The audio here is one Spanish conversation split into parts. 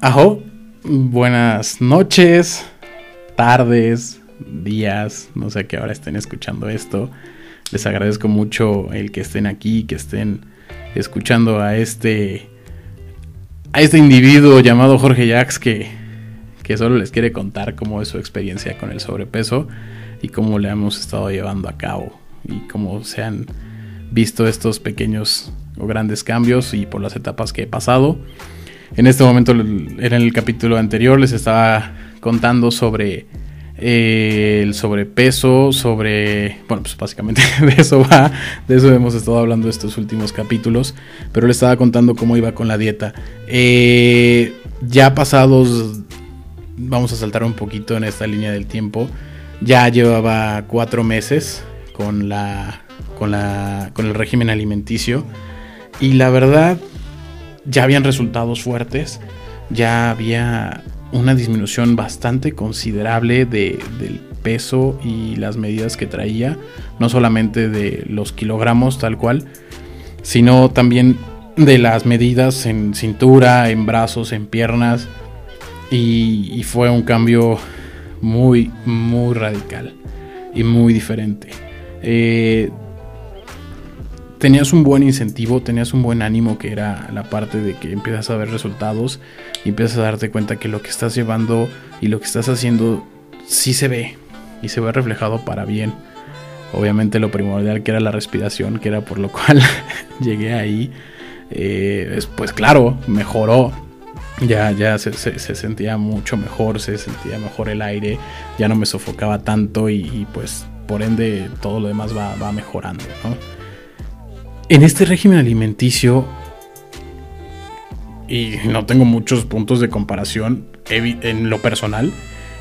Ajo, buenas noches, tardes, días, no sé a qué hora estén escuchando esto. Les agradezco mucho el que estén aquí, que estén escuchando a este a este individuo llamado Jorge Jax que, que solo les quiere contar cómo es su experiencia con el sobrepeso y cómo le hemos estado llevando a cabo y cómo se han visto estos pequeños o grandes cambios y por las etapas que he pasado. En este momento, en el capítulo anterior, les estaba contando sobre eh, el sobrepeso, sobre, bueno, pues básicamente de eso va, de eso hemos estado hablando estos últimos capítulos, pero le estaba contando cómo iba con la dieta. Eh, ya pasados, vamos a saltar un poquito en esta línea del tiempo, ya llevaba cuatro meses con la, con la, con el régimen alimenticio y la verdad ya habían resultados fuertes, ya había una disminución bastante considerable de, del peso y las medidas que traía, no solamente de los kilogramos tal cual, sino también de las medidas en cintura, en brazos, en piernas, y, fue un cambio muy, muy radical y muy diferente. Eh, tenías un buen incentivo, tenías un buen ánimo que era la parte de que empiezas a ver resultados y empiezas a darte cuenta que lo que estás llevando y lo que estás haciendo sí se ve y se ve reflejado para bien. Obviamente lo primordial que era la respiración, que era por lo cual llegué ahí. Eh, pues claro, mejoró. Ya, ya se, sentía mucho mejor, se sentía mejor el aire, ya no me sofocaba tanto y, pues por ende todo lo demás va, va mejorando. ¿no? En este régimen alimenticio, y no tengo muchos puntos de comparación en lo personal,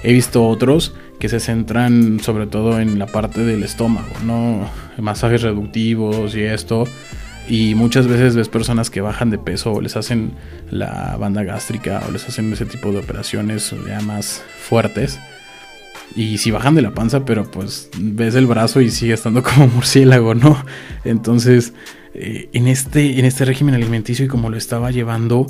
he visto otros que se centran sobre todo en la parte del estómago, ¿no? Masajes reductivos y esto. Y muchas veces ves personas que bajan de peso o les hacen la banda gástrica o les hacen ese tipo de operaciones ya más fuertes. Y si bajan de la panza, pero pues ves el brazo y sigue estando como murciélago, ¿no? Entonces, eh, en, este, en este régimen alimenticio y como lo estaba llevando,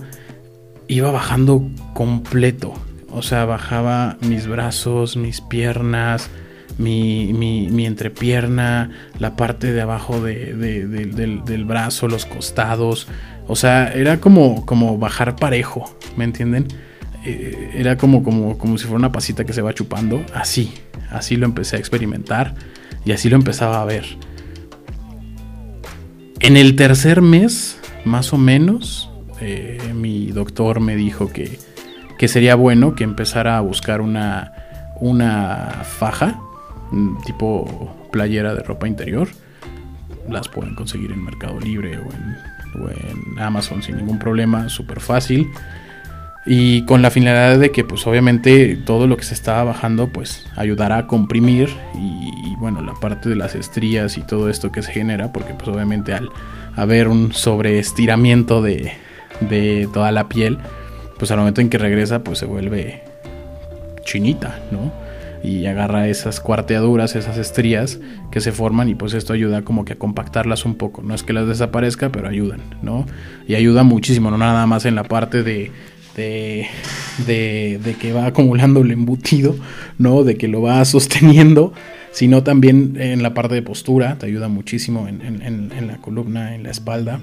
iba bajando completo. O sea, bajaba mis brazos, mis piernas, mi, mi, entrepierna, la parte de abajo del, brazo, los costados. O sea, era como, como bajar parejo, ¿me entienden? Eh, era como, como, como si fuera una pasita que se va chupando. Así, así lo empecé a experimentar y así lo empezaba a ver. En el tercer mes, más o menos, eh, mi doctor me dijo que, sería bueno que empezara a buscar una, una faja, mm, tipo playera de ropa interior. Las pueden conseguir en Mercado Libre o en, o en Amazon sin ningún problema, súper fácil y con la finalidad de que pues obviamente todo lo que se estaba bajando pues ayudará a comprimir y, bueno la parte de las estrías y todo esto que se genera porque pues obviamente al haber un sobreestiramiento de, de toda la piel pues al momento en que regresa pues se vuelve chinita no y agarra esas cuarteaduras, esas estrías que se forman y pues esto ayuda como que a compactarlas un poco. No es que las desaparezca, pero ayudan, ¿no? Y ayuda muchísimo, no nada más en la parte de de, que va acumulando el embutido, ¿no? De que lo va sosteniendo, sino también en la parte de postura, te ayuda muchísimo en, la columna, en la espalda,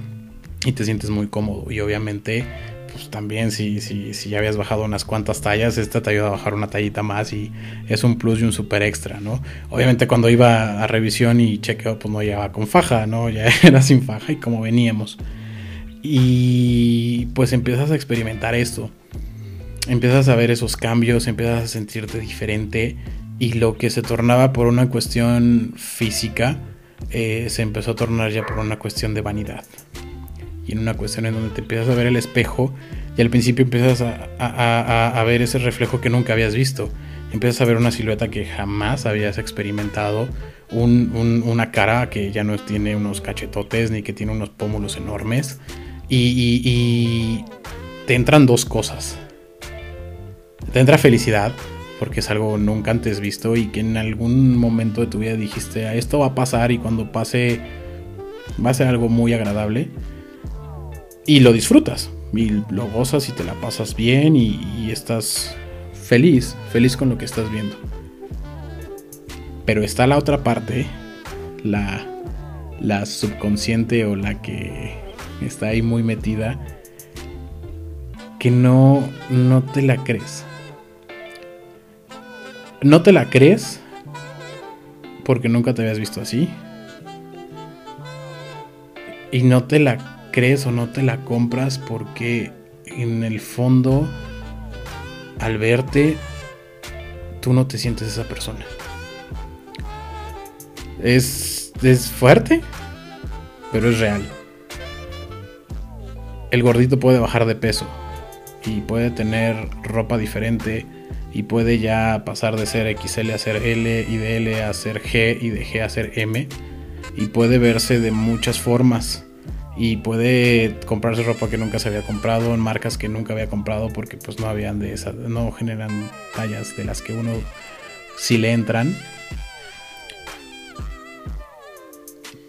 y te sientes muy cómodo. Y obviamente, pues también si, si, si ya habías bajado unas cuantas tallas, esta te ayuda a bajar una tallita más y es un plus y un super extra, ¿no? Obviamente cuando iba a revisión y chequeo, pues no llevaba con faja, ¿no? Ya era sin faja y como veníamos. Y pues empiezas a experimentar esto. Empiezas a ver esos cambios, empiezas a sentirte diferente y lo que se tornaba por una cuestión física eh, se empezó a tornar ya por una cuestión de vanidad. Y en una cuestión en donde te empiezas a ver el espejo y al principio empiezas a, ver ese reflejo que nunca habías visto. Empiezas a ver una silueta que jamás habías experimentado, una cara que ya no tiene unos cachetotes ni que tiene unos pómulos enormes y, te entran dos cosas. Te entra felicidad, porque es algo nunca antes visto y que en algún momento de tu vida dijiste, ah, esto va a pasar y cuando pase va a ser algo muy agradable. Y lo disfrutas, y lo gozas y te la pasas bien y, estás feliz, feliz con lo que estás viendo. Pero está la otra parte, la, la subconsciente o la que está ahí muy metida, que no, no te la crees. No te la crees porque nunca te habías visto así. Y no te la crees o no te la compras porque en el fondo, al verte, tú no te sientes esa persona. Es, es fuerte, pero es real. El gordito puede bajar de peso y puede tener ropa diferente y puede ya pasar de ser XL a ser L y de L a ser G y de G a ser M y puede verse de muchas formas y puede comprarse ropa que nunca se había comprado en marcas que nunca había comprado porque pues no habían de esas no generan tallas de las que uno sí le entran.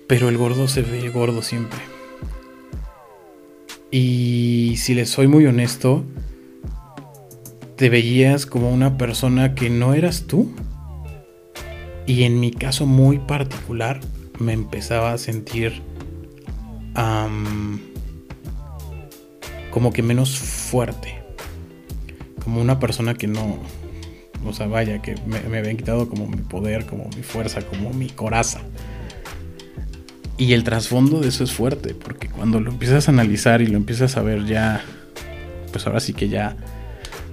Pero el gordo se ve gordo siempre y si le soy muy honesto te veías como una persona que no eras tú y en mi caso muy particular me empezaba a sentir como que menos fuerte. Como una persona que no, o sea, vaya, que me, me, habían quitado como mi poder, como mi fuerza, como mi coraza. Y el trasfondo de eso es fuerte, porque cuando lo empiezas a analizar y lo empiezas a ver ya, pues ahora sí que ya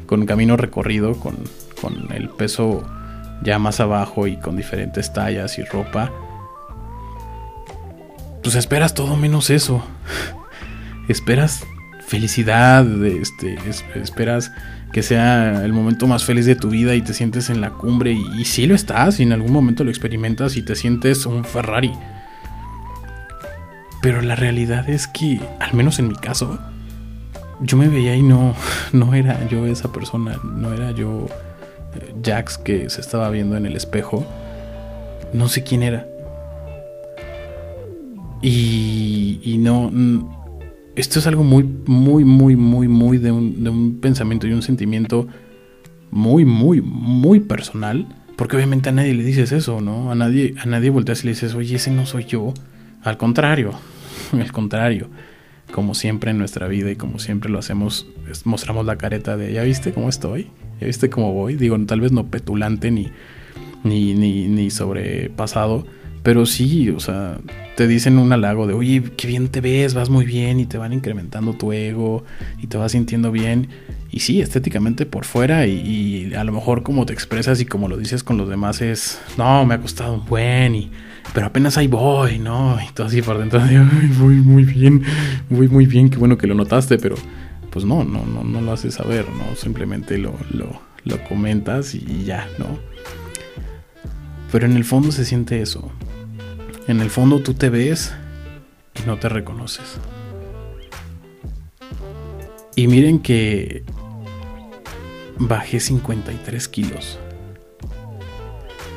con camino recorrido, con, con el peso ya más abajo y con diferentes tallas y ropa, pues esperas todo menos eso. esperas felicidad, este, esperas que sea el momento más feliz de tu vida y te sientes en la cumbre y, y sí lo estás y en algún momento lo experimentas y te sientes un Ferrari. Pero la realidad es que, al menos en mi caso, yo me veía y no, no era yo esa persona, no era yo eh, Jax que se estaba viendo en el espejo. No sé quién era. Y, no... Esto es algo muy, muy, muy, muy, muy de un, de un pensamiento y un sentimiento muy, muy, muy personal. Porque obviamente a nadie le dices eso, ¿no? A nadie, a nadie volteas y le dices, oye, ese no soy yo. Al contrario, al contrario. Como siempre en nuestra vida y como siempre lo hacemos, mostramos la careta de, ¿ya viste cómo estoy? ¿Ya viste cómo voy? Digo, tal vez no petulante ni, ni, ni, ni sobrepasado, pero sí, o sea, te dicen un halago de, oye, qué bien te ves, vas muy bien y te van incrementando tu ego y te vas sintiendo bien. Y sí, estéticamente por fuera y, a lo mejor como te expresas y como lo dices con los demás es, no, me ha costado un buen y... Pero apenas ahí voy, ¿no? Y todo así por dentro de, voy muy bien, voy muy bien, qué bueno que lo notaste, pero pues no, no, no, no lo haces saber, ¿no? Simplemente lo, lo, lo comentas y ya, ¿no? Pero en el fondo se siente eso. En el fondo tú te ves y no te reconoces. Y miren que bajé 53 kilos.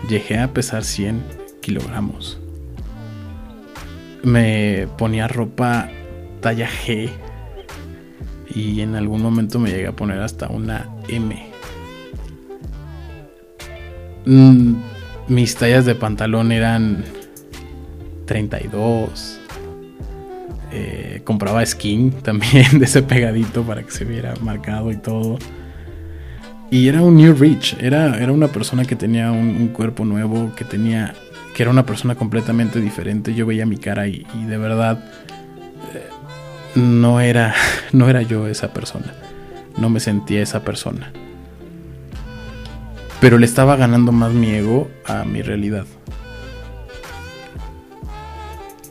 Llegué a pesar 100 kilogramos. Me ponía ropa talla G y en algún momento me llegué a poner hasta una M. Mm, mis tallas de pantalón eran 32. Eh, compraba skin también de ese pegadito para que se viera marcado y todo. Y era un New Rich, era, era una persona que tenía un, cuerpo nuevo, que tenía. Que era una persona completamente diferente. Yo veía mi cara y, de verdad. Eh, no era. no era yo esa persona. No me sentía esa persona. Pero le estaba ganando más mi ego a mi realidad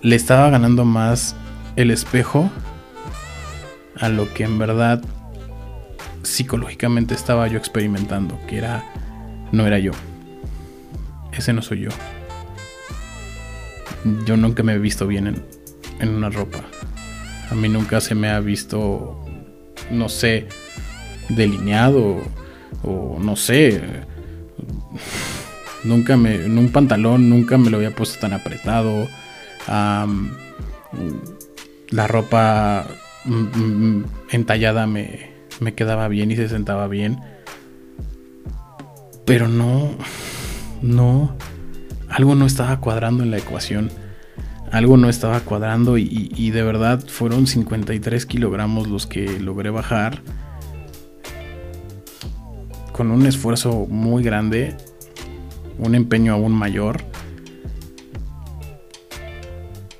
le estaba ganando más el espejo a lo que en verdad psicológicamente estaba yo experimentando, que era no era yo. Ese no soy yo. Yo nunca me he visto bien en, en una ropa. A mí nunca se me ha visto, no sé, delineado o no sé. Nunca me, en un pantalón nunca me lo había puesto tan apretado la ropa mm, mm, entallada me, me quedaba bien y se sentaba bien. Pero no, no, algo no estaba cuadrando en la ecuación. Algo no estaba cuadrando y, de verdad fueron 53 kilogramos los que logré bajar con un esfuerzo muy grande, un empeño aún mayor.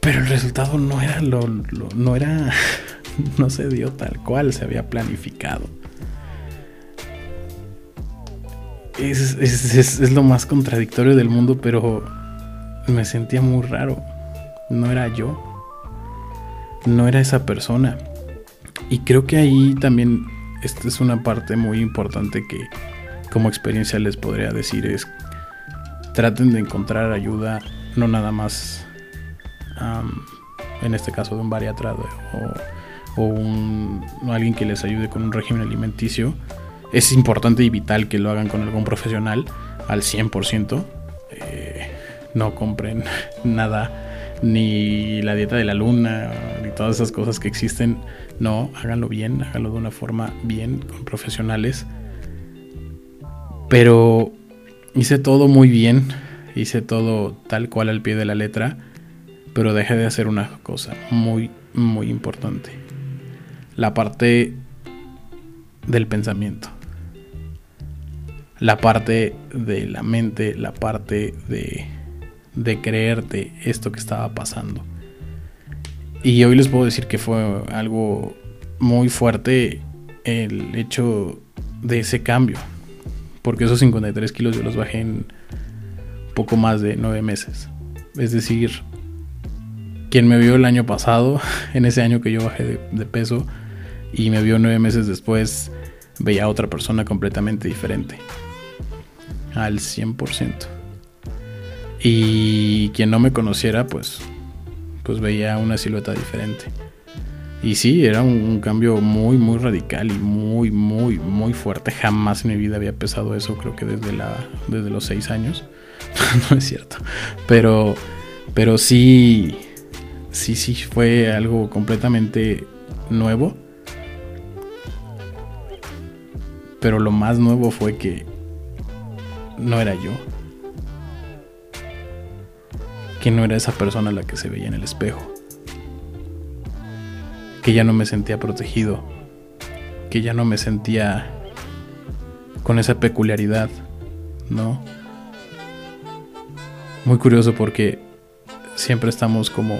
Pero el resultado no era lo, no era no se dio tal cual se había planificado. Es, es, lo más contradictorio del mundo, pero me sentía muy raro. No era yo. No era esa persona. Y creo que ahí también esta es una parte muy importante que como experiencia les podría decir es traten de encontrar ayuda no nada más en este caso de un bariatra o, o un, alguien que les ayude con un régimen alimenticio es importante y vital que lo hagan con algún profesional al 100% eh, no compren nada ni la dieta de la luna, ni todas esas cosas que existen. No, háganlo bien, háganlo de una forma bien, con profesionales. Pero hice todo muy bien, hice todo tal cual al pie de la letra, pero dejé de hacer una cosa muy, muy importante. La parte del pensamiento. La parte de la mente, la parte de de creerte esto que estaba pasando. Y hoy les puedo decir que fue algo muy fuerte el hecho de ese cambio. Porque esos 53 kilos yo los bajé en poco más de 9 meses. Es decir, quien me vio el año pasado, en ese año que yo bajé de, de peso, y me vio 9 meses después, veía a otra persona completamente diferente. Al 100%. Y quien no me conociera, pues, pues veía una silueta diferente. Y sí, era un, cambio muy, muy radical y muy, muy, muy fuerte. Jamás en mi vida había pesado eso, creo que desde, la, desde los seis años. no es cierto. Pero, pero sí, sí, sí, fue algo completamente nuevo. Pero lo más nuevo fue que no era yo. Que no era esa persona la que se veía en el espejo, que ya no me sentía protegido, que ya no me sentía con esa peculiaridad, ¿no? Muy curioso porque siempre estamos como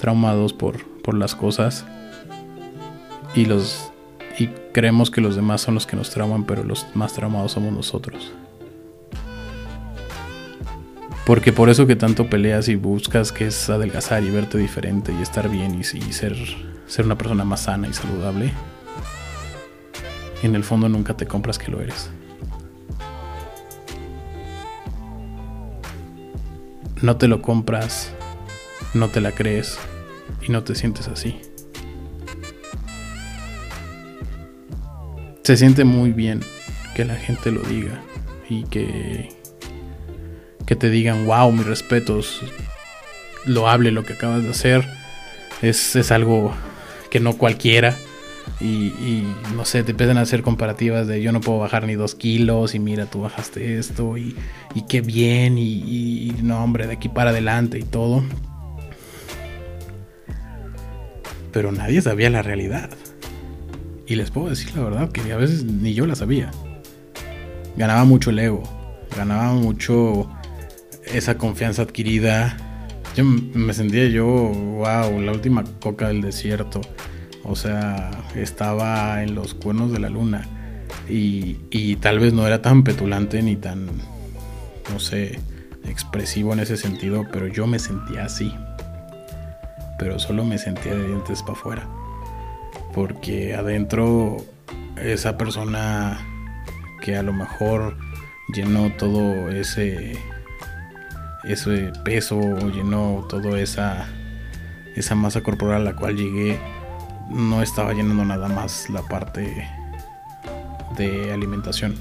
traumados por, por las cosas y los creemos que los demás son los que nos trauman, pero los más traumados somos nosotros. Porque por eso que tanto peleas y buscas que es adelgazar y verte diferente y estar bien y, ser, ser una persona más sana y saludable, en el fondo nunca te compras que lo eres. No te lo compras, no te la crees y no te sientes así. Se siente muy bien que la gente lo diga y que que te digan, wow, mis respetos, lo hable lo que acabas de hacer, es, es algo que no cualquiera. Y, no sé, te empiezan a hacer comparativas de yo no puedo bajar ni dos kilos y mira, tú bajaste esto y, y qué bien y, y no, hombre, de aquí para adelante y todo. Pero nadie sabía la realidad. Y les puedo decir la verdad que a veces ni yo la sabía. Ganaba mucho el ego, ganaba mucho esa confianza adquirida. Yo me sentía yo, wow, la última coca del desierto. O sea, estaba en los cuernos de la luna. Y, y tal vez no era tan petulante ni tan, no sé, expresivo en ese sentido, pero yo me sentía así. Pero solo me sentía de dientes para afuera. Porque adentro esa persona que a lo mejor llenó todo ese ese peso llenó toda esa, esa masa corporal a la cual llegué, no estaba llenando nada más la parte de alimentación.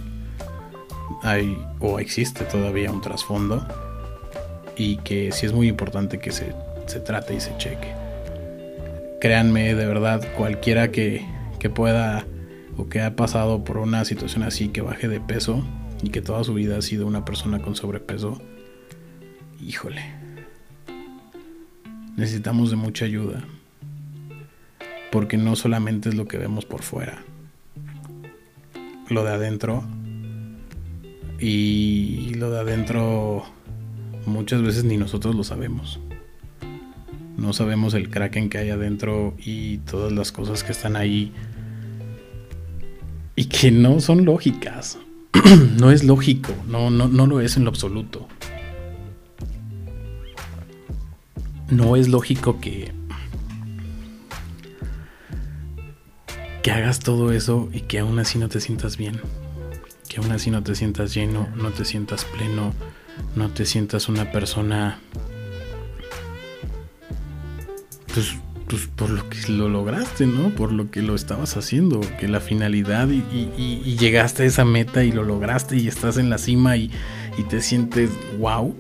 Hay o existe todavía un trasfondo y que sí es muy importante que se, se trate y se cheque. Créanme, de verdad, cualquiera que, que pueda o que ha pasado por una situación así, que baje de peso y que toda su vida ha sido una persona con sobrepeso, híjole, necesitamos de mucha ayuda. Porque no solamente es lo que vemos por fuera, lo de adentro. Y lo de adentro muchas veces ni nosotros lo sabemos. No sabemos el kraken que hay adentro y todas las cosas que están ahí y que no son lógicas. no es lógico, no, no, no lo es en lo absoluto. No es lógico que que hagas todo eso y que aún así no te sientas bien. Que aún así no te sientas lleno, no te sientas pleno, no te sientas una persona pues, pues, por lo que lo lograste, ¿no? Por lo que lo estabas haciendo, que la finalidad y, llegaste a esa meta y lo lograste y estás en la cima y, te sientes wow.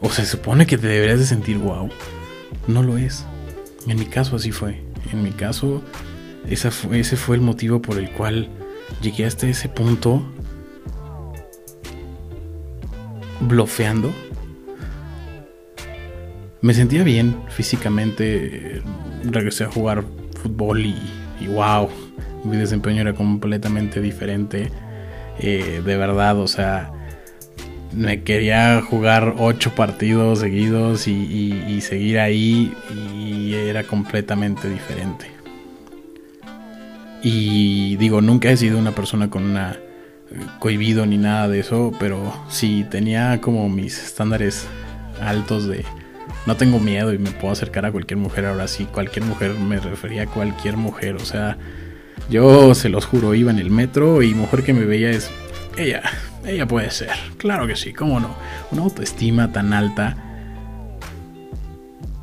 O se supone que te deberías de sentir wow. No lo es. En mi caso así fue. En mi caso ese fue el motivo por el cual llegué hasta ese punto blofeando. Me sentía bien físicamente. Regresé a jugar fútbol y, wow, mi desempeño era completamente diferente. Eh, de verdad, o sea, me quería jugar ocho partidos seguidos y seguir ahí y era completamente diferente. Y digo, nunca he sido una persona con una eh, cohibido ni nada de eso, pero sí tenía como mis estándares altos de no tengo miedo y me puedo acercar a cualquier mujer. Ahora sí, cualquier mujer me refería a cualquier mujer. O sea, yo se los juro, iba en el metro y mujer que me veía es ella, ella puede ser. Claro que sí, cómo no. Una autoestima tan alta.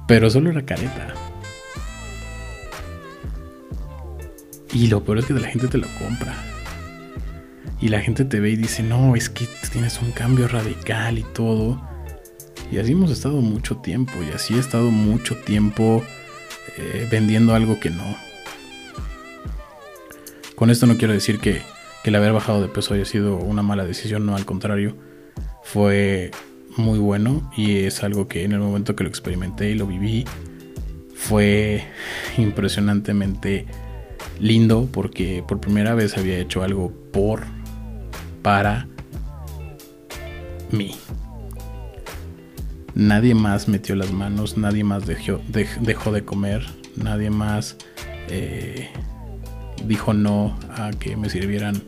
Pero solo era careta. Y lo peor es que la gente te lo compra. Y la gente te ve y dice, no, es que tienes un cambio radical y todo. Y así hemos estado mucho tiempo. Y así he estado mucho tiempo eh, vendiendo algo que no. Con esto no quiero decir que, que el haber bajado de peso haya sido una mala decisión. No, al contrario. Fue muy bueno. Y es algo que en el momento que lo experimenté y lo viví. Fue impresionantemente lindo porque por primera vez había hecho algo por, para mí. Nadie más metió las manos, nadie más dejó, dejó de comer, nadie más eh, dijo no a que me sirvieran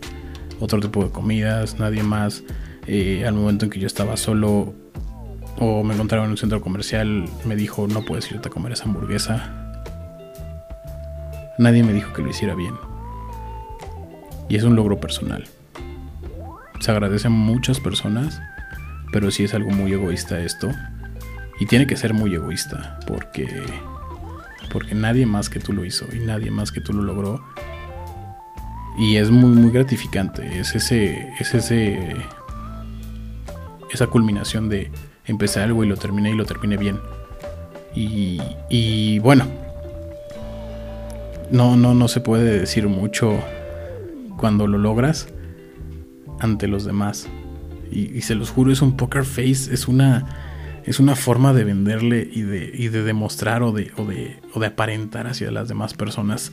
otro tipo de comidas, nadie más eh, al momento en que yo estaba solo o me encontraba en un centro comercial me dijo no puedes irte a comer esa hamburguesa Nadie me dijo que lo hiciera bien. Y es un logro personal. Se agradece a muchas personas, pero sí es algo muy egoísta esto. Y tiene que ser muy egoísta, porque porque nadie más que tú lo hizo y nadie más que tú lo logró. Y es muy muy gratificante, es ese es ese esa culminación de empezar algo y lo terminé y lo terminé bien. Y, y bueno, no, no, no se puede decir mucho cuando lo logras ante los demás. Y, se los juro, es un poker face, es una, es una forma de venderle y de, y de demostrar o de, o, de, o de aparentar hacia las demás personas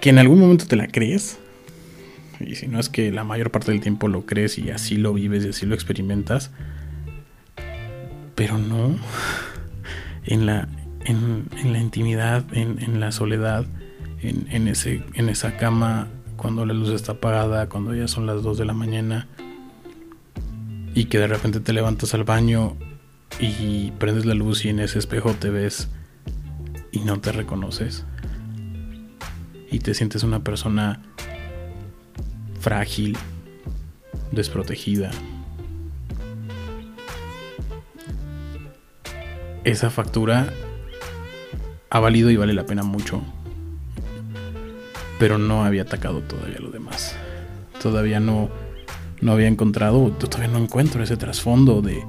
que en algún momento te la crees. Y si no es que la mayor parte del tiempo lo crees y así lo vives y así lo experimentas. Pero no. En la, en, la intimidad, en, la soledad, en, ese, en esa cama, cuando la luz está apagada, cuando ya son las 2 de la mañana, y que de repente te levantas al baño y prendes la luz y en ese espejo te ves y no te reconoces. Y te sientes una persona frágil, desprotegida. Esa factura ha valido y vale la pena mucho. Pero no había atacado todavía lo demás. Todavía no, no había encontrado, todavía no encuentro ese trasfondo de,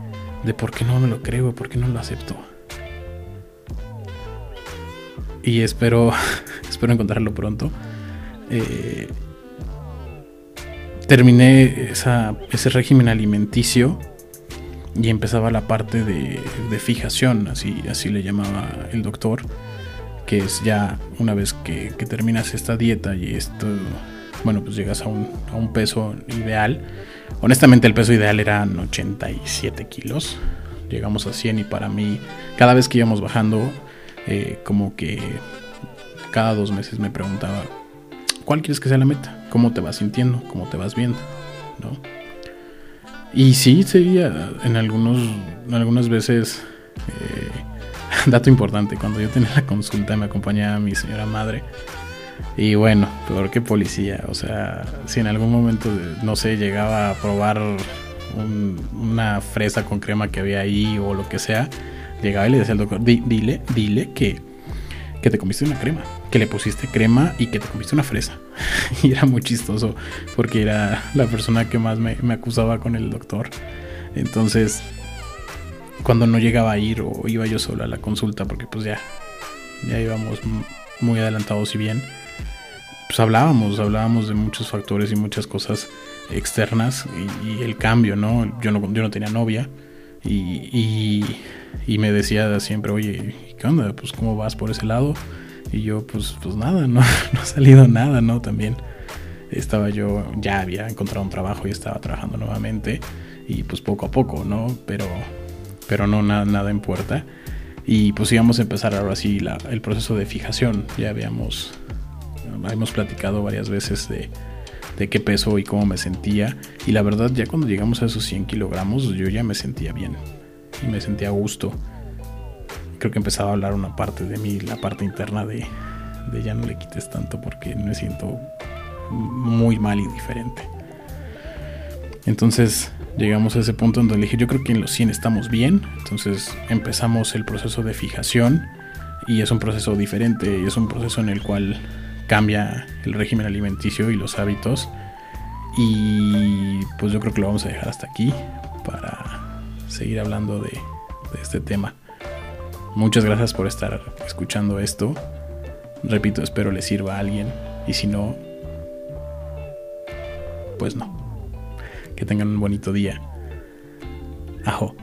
de por qué no me lo creo, por qué no lo acepto. y espero, espero encontrarlo pronto. Eh, terminé ese régimen alimenticio y empezaba la parte de, fijación, así, así le llamaba el doctor, que es ya una vez que, terminas esta dieta y esto, bueno, pues llegas a un, a un peso ideal. Honestamente el peso ideal eran 87 kilos, llegamos a 100 y para mí cada vez que íbamos bajando, eh, como que cada dos meses me preguntaba, ¿cuál quieres que sea la meta? ¿Cómo te vas sintiendo? ¿Cómo te vas viendo? ¿No? Y sí, seguía en algunos, algunas veces, eh, dato importante, cuando yo tenía la consulta me acompañaba mi señora madre. Y bueno, peor que policía, o sea, si en algún momento, no sé, llegaba a probar una fresa con crema que había ahí o lo que sea, llegaba y le decía al doctor, dile, dile que, que te comiste una crema, que le pusiste crema y que te comiste una fresa. y era muy chistoso porque era la persona que más me, acusaba con el doctor. Entonces, cuando no llegaba a ir o iba yo solo a la consulta, porque pues ya, ya íbamos muy adelantados y bien, pues hablábamos, hablábamos de muchos factores y muchas cosas externas y, el cambio, ¿no? Yo no, yo no tenía novia y, me decía siempre, oye, ¿qué onda? Pues cómo vas por ese lado. Y yo, pues, pues nada, no, no ha salido nada, ¿no? También estaba yo, ya había encontrado un trabajo y estaba trabajando nuevamente. Y pues poco a poco, ¿no? Pero, pero no nada, nada en puerta. Y pues íbamos a empezar ahora sí el proceso de fijación. Ya habíamos, habíamos platicado varias veces de, de qué peso y cómo me sentía. Y la verdad, ya cuando llegamos a esos 100 kilogramos, yo ya me sentía bien y me sentía a gusto. Creo que empezaba a hablar una parte de mí, la parte interna de, de ya no le quites tanto porque me siento muy mal y diferente. Entonces llegamos a ese punto donde dije, yo creo que en los 100 estamos bien. Entonces empezamos el proceso de fijación y es un proceso diferente es un proceso en el cual cambia el régimen alimenticio y los hábitos. Y pues yo creo que lo vamos a dejar hasta aquí para seguir hablando de, este tema. Muchas gracias por estar escuchando esto. Repito, espero le sirva a alguien. Y si no, pues no. Que tengan un bonito día. Ajo.